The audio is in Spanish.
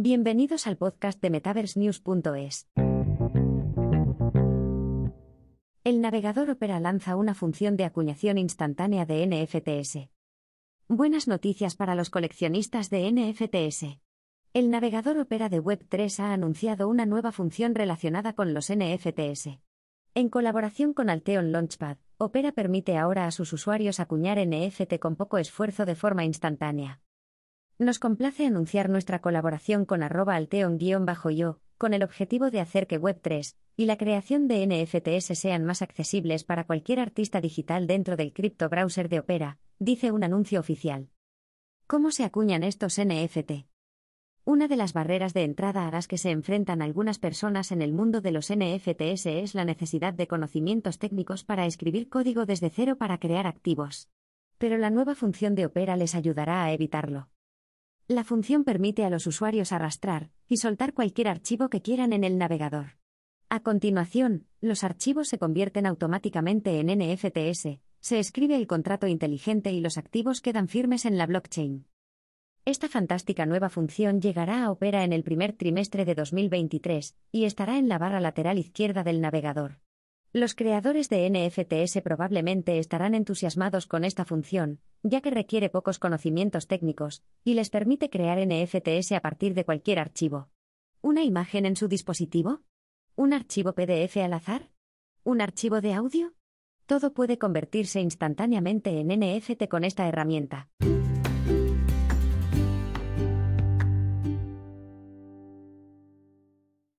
Bienvenidos al podcast de MetaverseNews.es. El navegador Opera lanza una función de acuñación instantánea de NFTs. Buenas noticias para los coleccionistas de NFTs. El navegador Opera de Web3 ha anunciado una nueva función relacionada con los NFTs. En colaboración con Alteon Launchpad, Opera permite ahora a sus usuarios acuñar NFT con poco esfuerzo de forma instantánea. Nos complace anunciar nuestra colaboración con arroba alteon-yo, con el objetivo de hacer que Web3 y la creación de NFTs sean más accesibles para cualquier artista digital dentro del cripto browser de Opera, dice un anuncio oficial. ¿Cómo se acuñan estos NFT? Una de las barreras de entrada a las que se enfrentan algunas personas en el mundo de los NFTs es la necesidad de conocimientos técnicos para escribir código desde cero para crear activos. Pero la nueva función de Opera les ayudará a evitarlo. La función permite a los usuarios arrastrar y soltar cualquier archivo que quieran en el navegador. A continuación, los archivos se convierten automáticamente en NFTs, se escribe el contrato inteligente y los activos quedan firmes en la blockchain. Esta fantástica nueva función llegará a Opera en el primer trimestre de 2023 y estará en la barra lateral izquierda del navegador. Los creadores de NFTs probablemente estarán entusiasmados con esta función, ya que requiere pocos conocimientos técnicos y les permite crear NFTs a partir de cualquier archivo. ¿Una imagen en su dispositivo? ¿Un archivo PDF al azar? ¿Un archivo de audio? Todo puede convertirse instantáneamente en NFT con esta herramienta.